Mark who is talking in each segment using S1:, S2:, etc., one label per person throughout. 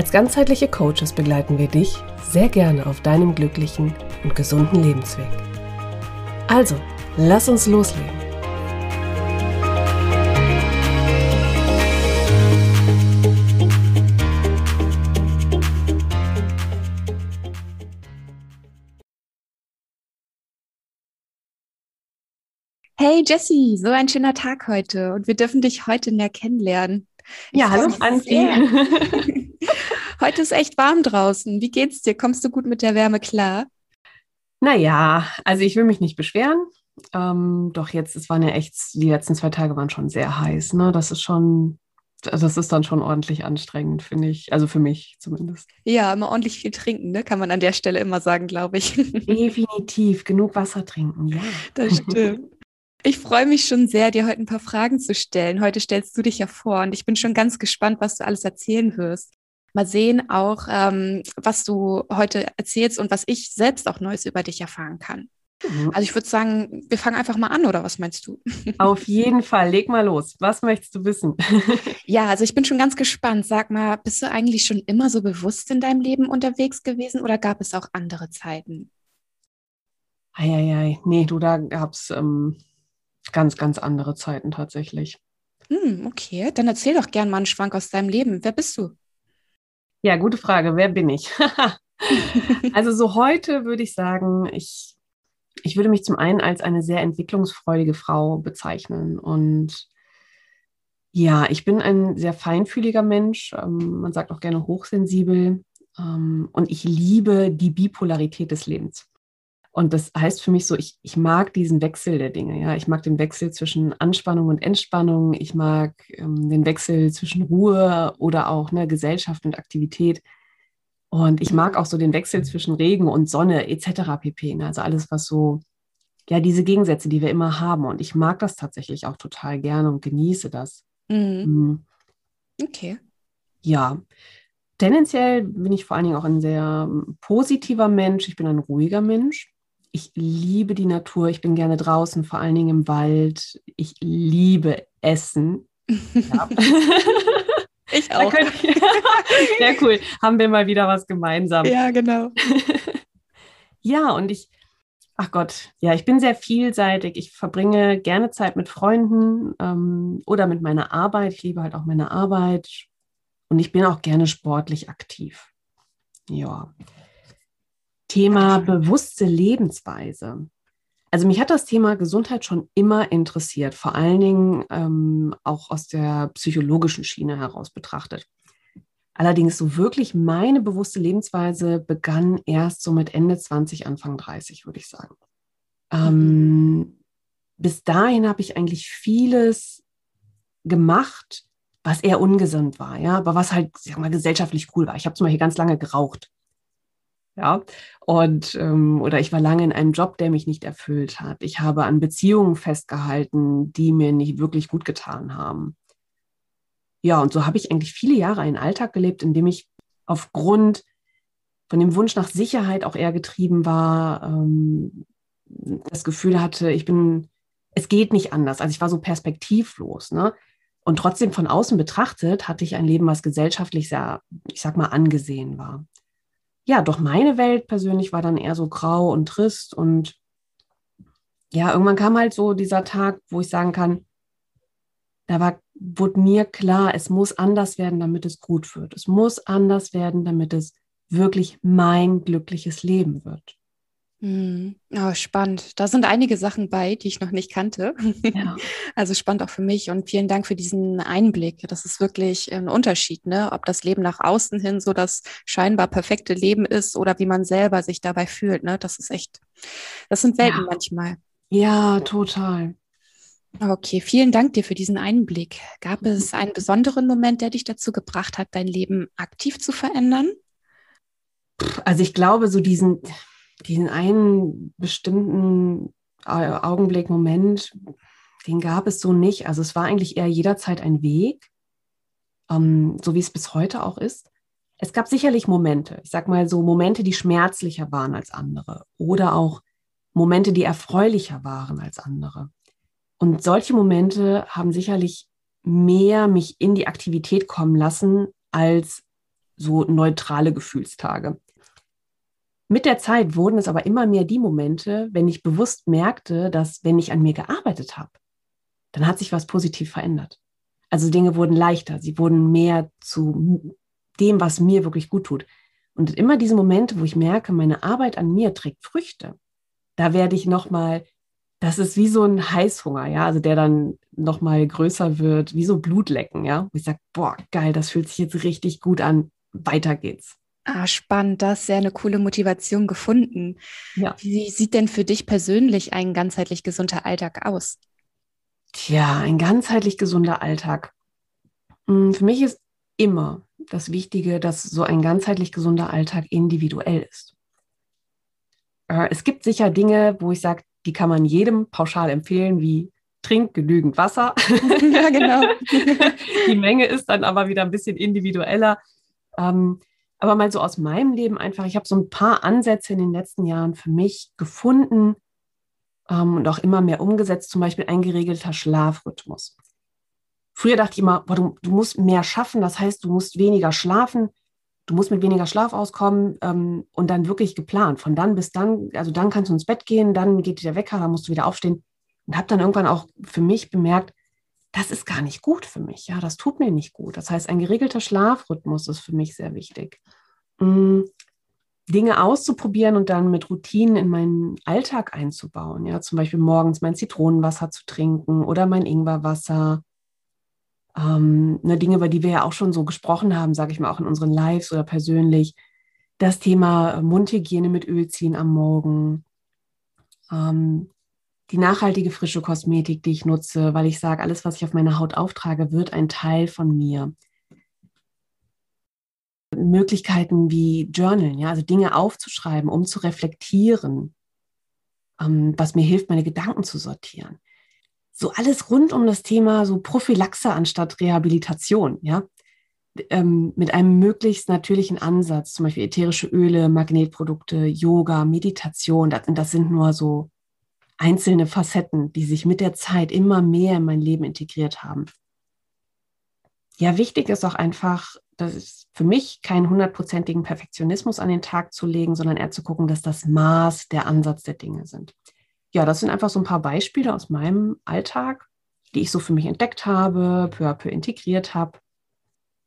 S1: Als ganzheitliche Coaches begleiten wir dich sehr gerne auf deinem glücklichen und gesunden Lebensweg. Also, lass uns loslegen.
S2: Hey Jessie, so ein schöner Tag heute und wir dürfen dich heute näher kennenlernen.
S1: Ja, hallo Franzi.
S2: heute ist echt warm draußen. Wie geht's dir? Kommst du gut mit der Wärme klar?
S1: Naja, also ich will mich nicht beschweren. Ähm, doch jetzt, es waren ja echt, die letzten zwei Tage waren schon sehr heiß. Ne? Das ist schon, das ist dann schon ordentlich anstrengend, finde ich. Also für mich zumindest.
S2: Ja, immer ordentlich viel trinken, ne? kann man an der Stelle immer sagen, glaube ich.
S1: Definitiv, genug Wasser trinken, ja.
S2: Das stimmt. Ich freue mich schon sehr, dir heute ein paar Fragen zu stellen. Heute stellst du dich ja vor und ich bin schon ganz gespannt, was du alles erzählen wirst. Mal sehen auch, ähm, was du heute erzählst und was ich selbst auch Neues über dich erfahren kann. Mhm. Also ich würde sagen, wir fangen einfach mal an, oder was meinst du?
S1: Auf jeden Fall, leg mal los. Was möchtest du wissen?
S2: ja, also ich bin schon ganz gespannt. Sag mal, bist du eigentlich schon immer so bewusst in deinem Leben unterwegs gewesen oder gab es auch andere Zeiten?
S1: Eieiei, nee, du, da gab es ähm, ganz, ganz andere Zeiten tatsächlich.
S2: Hm, okay, dann erzähl doch gern mal einen Schwank aus deinem Leben. Wer bist du?
S1: Ja, gute Frage. Wer bin ich? also so heute würde ich sagen, ich, ich würde mich zum einen als eine sehr entwicklungsfreudige Frau bezeichnen. Und ja, ich bin ein sehr feinfühliger Mensch. Ähm, man sagt auch gerne hochsensibel. Ähm, und ich liebe die Bipolarität des Lebens. Und das heißt für mich so, ich, ich mag diesen Wechsel der Dinge. Ja, ich mag den Wechsel zwischen Anspannung und Entspannung. Ich mag ähm, den Wechsel zwischen Ruhe oder auch ne, Gesellschaft und Aktivität. Und ich mag auch so den Wechsel zwischen Regen und Sonne etc. pp. Ne? Also alles, was so, ja, diese Gegensätze, die wir immer haben. Und ich mag das tatsächlich auch total gerne und genieße das.
S2: Mhm. mhm. Okay.
S1: Ja, tendenziell bin ich vor allen Dingen auch ein sehr ähm, positiver Mensch. Ich bin ein ruhiger Mensch ich liebe die Natur, ich bin gerne draußen, vor allen Dingen im Wald. Ich liebe Essen. Ja.
S2: ich auch.
S1: Sehr cool. Haben wir mal wieder was gemeinsam.
S2: Ja, genau.
S1: ja, und ich, ach Gott, ja, ich bin sehr vielseitig. Ich verbringe gerne Zeit mit Freunden ähm, oder mit meiner Arbeit. Ich liebe halt auch meine Arbeit. Und ich bin auch gerne sportlich aktiv. Ja. Thema bewusste Lebensweise. Also mich hat das Thema Gesundheit schon immer interessiert, vor allen Dingen ähm, auch aus der psychologischen Schiene heraus betrachtet. Allerdings so wirklich meine bewusste Lebensweise begann erst so mit Ende 20, Anfang 30, würde ich sagen. Ähm, bis dahin habe ich eigentlich vieles gemacht, was eher ungesund war, ja, aber was halt, sag mal, gesellschaftlich cool war. Ich habe zum Beispiel ganz lange geraucht. Ja, und ähm, oder ich war lange in einem Job, der mich nicht erfüllt hat. Ich habe an Beziehungen festgehalten, die mir nicht wirklich gut getan haben. Ja, und so habe ich eigentlich viele Jahre einen Alltag gelebt, in dem ich aufgrund von dem Wunsch nach Sicherheit auch eher getrieben war, ähm, das Gefühl hatte, ich bin, es geht nicht anders. Also ich war so perspektivlos, ne? Und trotzdem von außen betrachtet hatte ich ein Leben, was gesellschaftlich sehr, ich sag mal, angesehen war ja, doch meine Welt persönlich war dann eher so grau und trist und ja, irgendwann kam halt so dieser Tag, wo ich sagen kann, da war, wurde mir klar, es muss anders werden, damit es gut wird. Es muss anders werden, damit es wirklich mein glückliches Leben wird.
S2: Mhm. Oh, spannend. Da sind einige Sachen bei, die ich noch nicht kannte. Ja. Also spannend auch für mich und vielen Dank für diesen Einblick. Das ist wirklich ein Unterschied, ne? ob das Leben nach außen hin so das scheinbar perfekte Leben ist oder wie man selber sich dabei fühlt. Ne? Das ist echt, das sind Welten ja. manchmal.
S1: Ja, total.
S2: Okay, vielen Dank dir für diesen Einblick. Gab es einen besonderen Moment, der dich dazu gebracht hat, dein Leben aktiv zu verändern?
S1: Also ich glaube, so diesen, diesen einen bestimmten Augenblick, Moment, den gab es so nicht. Also es war eigentlich eher jederzeit ein Weg, ähm, so wie es bis heute auch ist. Es gab sicherlich Momente, ich sag mal so Momente, die schmerzlicher waren als andere oder auch Momente, die erfreulicher waren als andere. Und solche Momente haben sicherlich mehr mich in die Aktivität kommen lassen als so neutrale Gefühlstage. Mit der Zeit wurden es aber immer mehr die Momente, wenn ich bewusst merkte, dass wenn ich an mir gearbeitet habe, dann hat sich was positiv verändert. Also Dinge wurden leichter, sie wurden mehr zu dem, was mir wirklich gut tut. Und immer diese Momente, wo ich merke, meine Arbeit an mir trägt Früchte, da werde ich nochmal, das ist wie so ein Heißhunger, ja, also der dann nochmal größer wird, wie so Blutlecken, ja, wo ich sage, boah, geil, das fühlt sich jetzt richtig gut an, weiter geht's.
S2: Ah, spannend, das ist ja eine coole Motivation gefunden. Ja. Wie sieht denn für dich persönlich ein ganzheitlich gesunder Alltag aus?
S1: Tja, ein ganzheitlich gesunder Alltag. Hm, für mich ist immer das Wichtige, dass so ein ganzheitlich gesunder Alltag individuell ist. Äh, es gibt sicher Dinge, wo ich sage, die kann man jedem pauschal empfehlen, wie trink genügend Wasser. Ja, genau. die Menge ist dann aber wieder ein bisschen individueller. Ähm, aber mal so aus meinem Leben einfach, ich habe so ein paar Ansätze in den letzten Jahren für mich gefunden ähm, und auch immer mehr umgesetzt, zum Beispiel ein geregelter Schlafrhythmus. Früher dachte ich immer, boah, du, du, musst mehr schaffen, das heißt, du musst weniger schlafen, du musst mit weniger Schlaf auskommen ähm, und dann wirklich geplant. Von dann bis dann, also dann kannst du ins Bett gehen, dann geht der Wecker, dann musst du wieder aufstehen. Und habe dann irgendwann auch für mich bemerkt, das ist gar nicht gut für mich. Ja, das tut mir nicht gut. Das heißt, ein geregelter Schlafrhythmus ist für mich sehr wichtig. Mhm. Dinge auszuprobieren und dann mit Routinen in meinen Alltag einzubauen. Ja, zum Beispiel morgens mein Zitronenwasser zu trinken oder mein Ingwerwasser. Ähm, ne, Dinge, über die wir ja auch schon so gesprochen haben, sage ich mal, auch in unseren Lives oder persönlich. Das Thema Mundhygiene mit Öl ziehen am Morgen. Ähm, die nachhaltige frische Kosmetik, die ich nutze, weil ich sage, alles, was ich auf meine Haut auftrage, wird ein Teil von mir. Möglichkeiten wie Journalen, ja, also Dinge aufzuschreiben, um zu reflektieren, ähm, was mir hilft, meine Gedanken zu sortieren. So alles rund um das Thema so Prophylaxe anstatt Rehabilitation, ja, ähm, mit einem möglichst natürlichen Ansatz, zum Beispiel ätherische Öle, Magnetprodukte, Yoga, Meditation, das, das sind nur so einzelne Facetten, die sich mit der Zeit immer mehr in mein Leben integriert haben. Ja, wichtig ist auch einfach, das ist für mich keinen hundertprozentigen Perfektionismus an den Tag zu legen, sondern eher zu gucken, dass das Maß der Ansatz der Dinge sind. Ja, das sind einfach so ein paar Beispiele aus meinem Alltag, die ich so für mich entdeckt habe, peu à peu integriert habe.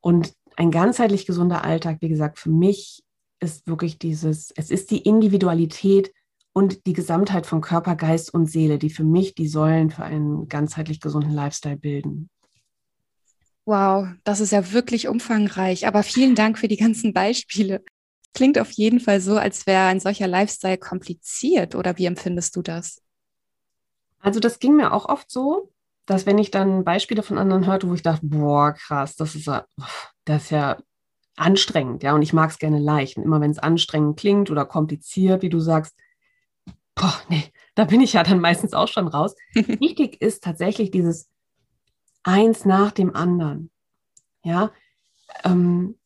S1: Und ein ganzheitlich gesunder Alltag, wie gesagt, für mich ist wirklich dieses, es ist die Individualität und die Gesamtheit von Körper, Geist und Seele, die für mich die Säulen für einen ganzheitlich gesunden Lifestyle bilden.
S2: Wow, das ist ja wirklich umfangreich, aber vielen Dank für die ganzen Beispiele. Klingt auf jeden Fall so, als wäre ein solcher Lifestyle kompliziert, oder wie empfindest du das?
S1: Also das ging mir auch oft so, dass wenn ich dann Beispiele von anderen hörte, wo ich dachte, boah, krass, das ist ja, das ist ja anstrengend, ja, und ich mag es gerne leicht. Und immer wenn es anstrengend klingt oder kompliziert, wie du sagst, boah, nee, da bin ich ja dann meistens auch schon raus. Wichtig ist tatsächlich dieses eins nach dem anderen. Ja, ähm,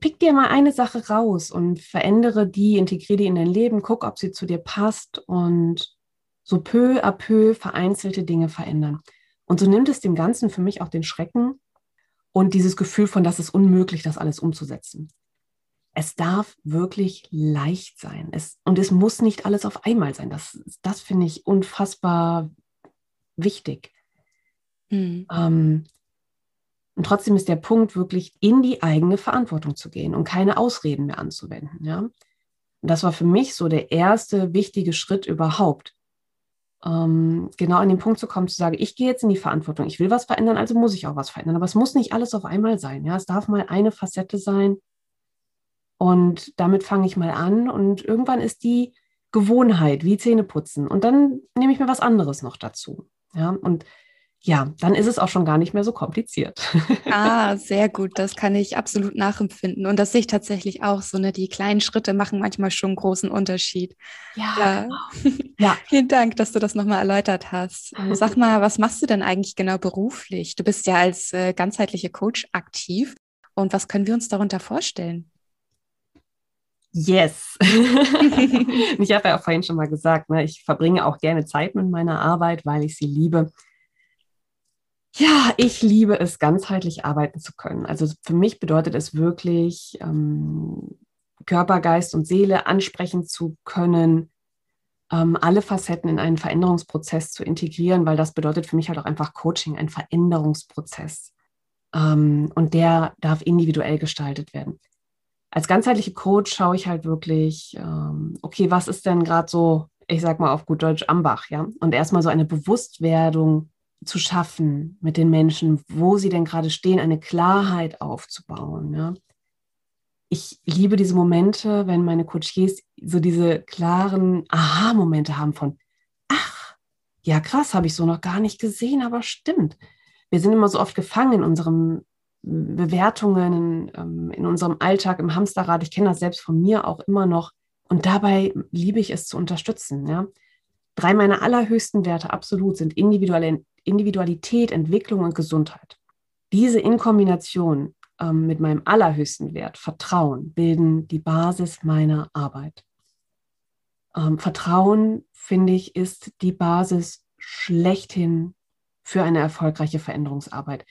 S1: pick dir mal eine Sache raus und verändere die, integriere die in dein Leben, guck, ob sie zu dir passt und so peu à peu vereinzelte Dinge verändern. Und so nimmt es dem Ganzen für mich auch den Schrecken und dieses Gefühl von, dass es unmöglich, das alles umzusetzen es darf wirklich leicht sein. Es, und es muss nicht alles auf einmal sein. Das, das finde ich unfassbar wichtig. Mhm. Ähm, und trotzdem ist der Punkt, wirklich in die eigene Verantwortung zu gehen und keine Ausreden mehr anzuwenden. Ja? Und das war für mich so der erste wichtige Schritt überhaupt. Ähm, genau an den Punkt zu kommen, zu sagen, ich gehe jetzt in die Verantwortung, ich will was verändern, also muss ich auch was verändern. Aber es muss nicht alles auf einmal sein. Ja? Es darf mal eine Facette sein, und damit fange ich mal an und irgendwann ist die Gewohnheit wie Zähne putzen und dann nehme ich mir was anderes noch dazu. Ja, und ja, dann ist es auch schon gar nicht mehr so kompliziert.
S2: Ah, sehr gut. Das kann ich absolut nachempfinden. Und das sehe ich tatsächlich auch so. Ne? Die kleinen Schritte machen manchmal schon einen großen Unterschied.
S1: Ja. Ja.
S2: Genau. ja. Vielen Dank, dass du das nochmal erläutert hast. Sag mal, was machst du denn eigentlich genau beruflich? Du bist ja als äh, ganzheitliche Coach aktiv. Und was können wir uns darunter vorstellen?
S1: Yes. ich habe ja auch vorhin schon mal gesagt, ne, ich verbringe auch gerne Zeit mit meiner Arbeit, weil ich sie liebe. Ja, ich liebe es, ganzheitlich arbeiten zu können. Also für mich bedeutet es wirklich, ähm, Körper, Geist und Seele ansprechen zu können, ähm, alle Facetten in einen Veränderungsprozess zu integrieren, weil das bedeutet für mich halt auch einfach Coaching, ein Veränderungsprozess. Ähm, und der darf individuell gestaltet werden. Als ganzheitliche Coach schaue ich halt wirklich, ähm, okay, was ist denn gerade so, ich sag mal auf gut Deutsch, Ambach, ja? Und erstmal so eine Bewusstwerdung zu schaffen mit den Menschen, wo sie denn gerade stehen, eine Klarheit aufzubauen. Ja? Ich liebe diese Momente, wenn meine Coaches so diese klaren Aha-Momente haben von, ach, ja krass, habe ich so noch gar nicht gesehen, aber stimmt. Wir sind immer so oft gefangen in unseren Bewertungen, in, ähm, in unserem Alltag, im Hamsterrad. Ich kenne das selbst von mir auch immer noch. Und dabei liebe ich es zu unterstützen. Ja? Drei meiner allerhöchsten Werte absolut sind individuelle Individualität, Entwicklung und Gesundheit. Diese in Kombination ähm, mit meinem allerhöchsten Wert, Vertrauen, bilden die Basis meiner Arbeit. Ähm, Vertrauen, finde ich, ist die Basis schlechthin für eine erfolgreiche Veränderungsarbeit.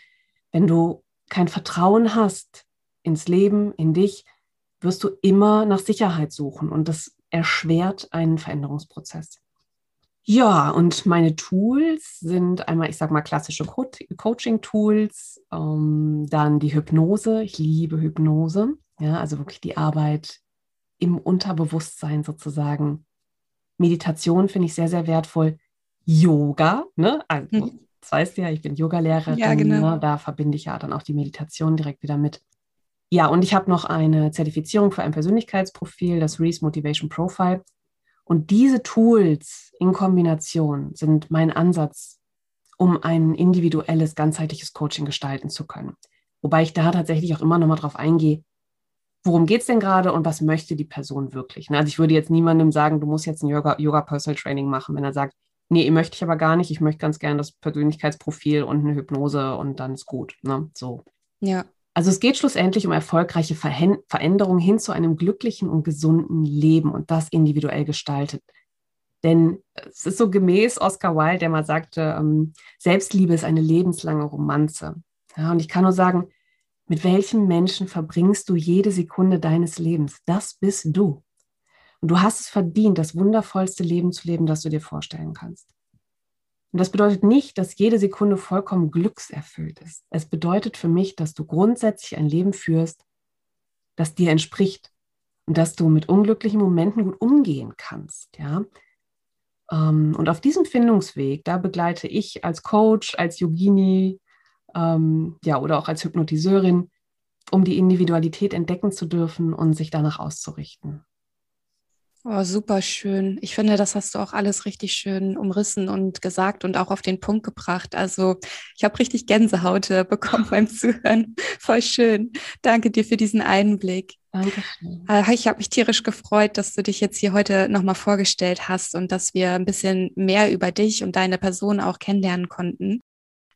S1: Wenn du kein Vertrauen hast ins Leben, in dich, wirst du immer nach Sicherheit suchen und das erschwert einen Veränderungsprozess. Ja, und meine Tools sind einmal, ich sage mal, klassische Co Coaching-Tools, ähm, dann die Hypnose. Ich liebe Hypnose, ja, also wirklich die Arbeit im Unterbewusstsein sozusagen. Meditation finde ich sehr, sehr wertvoll. Yoga, ne? Also, mhm. Das weißt du ja, ich bin Yogalehrerin, ja, genau. ne? da verbinde ich ja dann auch die Meditation direkt wieder mit. Ja, und ich habe noch eine Zertifizierung für ein Persönlichkeitsprofil, das Reese Motivation Profile. Und diese Tools in Kombination sind mein Ansatz, um ein individuelles, ganzheitliches Coaching gestalten zu können. Wobei ich da tatsächlich auch immer noch mal drauf eingehe, worum geht es denn gerade und was möchte die Person wirklich. Ne? Also ich würde jetzt niemandem sagen, du musst jetzt ein Yoga, Yoga Personal Training machen, wenn er sagt, nee, möchte ich aber gar nicht, ich möchte ganz gerne das Persönlichkeitsprofil und eine Hypnose und dann ist gut. Ne? So.
S2: Ja.
S1: Also es geht schlussendlich um erfolgreiche Veränderungen hin zu einem glücklichen und gesunden Leben und das individuell gestaltet. Denn es ist so gemäß Oscar Wilde, der mal sagte, ähm, Selbstliebe ist eine lebenslange Romanze. Ja, und ich kann nur sagen, mit welchem Menschen verbringst du jede Sekunde deines Lebens? Das bist du. Und du hast es verdient, das wundervollste Leben zu leben, das du dir vorstellen kannst. Und das bedeutet nicht, dass jede Sekunde vollkommen glückserfüllt ist. Es bedeutet für mich, dass du grundsätzlich ein Leben führst, das dir entspricht und dass du mit unglücklichen Momenten gut umgehen kannst. Ja? Ähm, und auf diesem Findungsweg, da begleite ich als Coach, als Yogini ähm, ja, oder auch als Hypnotiseurin, um die Individualität entdecken zu dürfen und sich danach auszurichten.
S2: Oh, super schön. Ich finde, das hast du auch alles richtig schön umrissen und gesagt und auch auf den Punkt gebracht. Also ich habe richtig Gänsehaut äh, bekommen beim Zuhören. Voll schön. Danke dir für diesen Einblick.
S1: Dankeschön.
S2: Äh, ich habe mich tierisch gefreut, dass du dich jetzt hier heute nochmal vorgestellt hast und dass wir ein bisschen mehr über dich und deine Person auch kennenlernen konnten.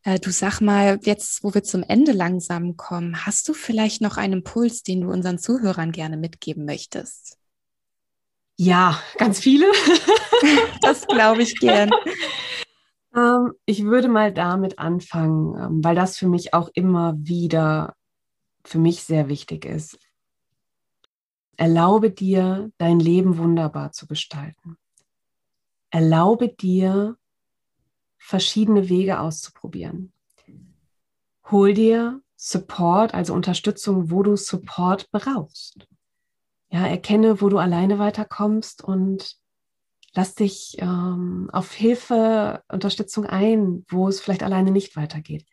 S2: Äh, du sag mal, jetzt, wo wir zum Ende langsam kommen, hast du vielleicht noch einen Impuls, den du unseren Zuhörern gerne mitgeben möchtest?
S1: Ja, ganz viele.
S2: das glaube ich gern.
S1: Ähm, ich würde mal damit anfangen, ähm, weil das für mich auch immer wieder für mich sehr wichtig ist. Erlaube dir, dein Leben wunderbar zu gestalten. Erlaube dir, verschiedene Wege auszuprobieren. Hol dir Support, also Unterstützung, wo du Support brauchst. Ja, erkenne, wo du alleine weiterkommst und lass dich ähm, auf Hilfe, Unterstützung ein, wo es vielleicht alleine nicht weitergeht.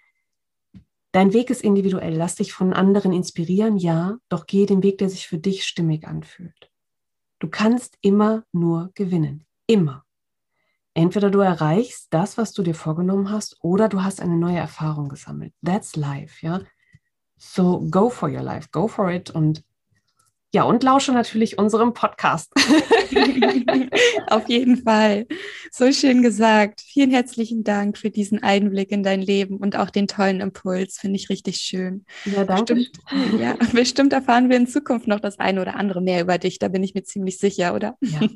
S1: Dein Weg ist individuell. Lass dich von anderen inspirieren, ja, doch geh den Weg, der sich für dich stimmig anfühlt. Du kannst immer nur gewinnen. Immer. Entweder du erreichst das, was du dir vorgenommen hast, oder du hast eine neue Erfahrung gesammelt. That's life, ja. So go for your life, go for it und ja, und lausche natürlich unserem Podcast.
S2: Auf jeden Fall. So schön gesagt. Vielen herzlichen Dank für diesen Einblick in dein Leben und auch den tollen Impuls. Finde ich richtig schön.
S1: Ja, danke.
S2: Bestimmt, ja, bestimmt erfahren wir in Zukunft noch das eine oder andere mehr über dich. Da bin ich mir ziemlich sicher, oder? Ja.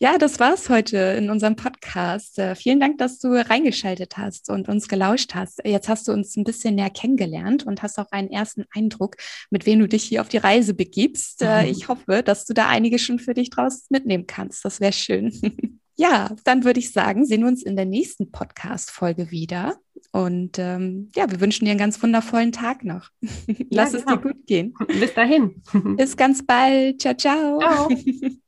S2: Ja, das war's heute in unserem Podcast. Äh, vielen Dank, dass du reingeschaltet hast und uns gelauscht hast. Jetzt hast du uns ein bisschen näher kennengelernt und hast auch einen ersten Eindruck, mit wem du dich hier auf die Reise begibst. Äh, mhm. Ich hoffe, dass du da einiges schon für dich draus mitnehmen kannst. Das wäre schön. ja, dann würde ich sagen, sehen wir uns in der nächsten Podcast-Folge wieder. Und ähm, ja, wir wünschen dir einen ganz wundervollen Tag noch. Lass ja, genau. es dir gut gehen.
S1: Bis dahin.
S2: Bis ganz bald. Ciao, ciao. Ciao.